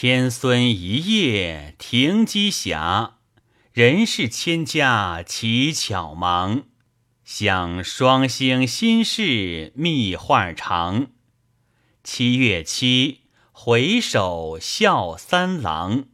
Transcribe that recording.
天孙一夜停机暇，人世千家乞巧忙。想双星心事密画长，七月七，回首笑三郎。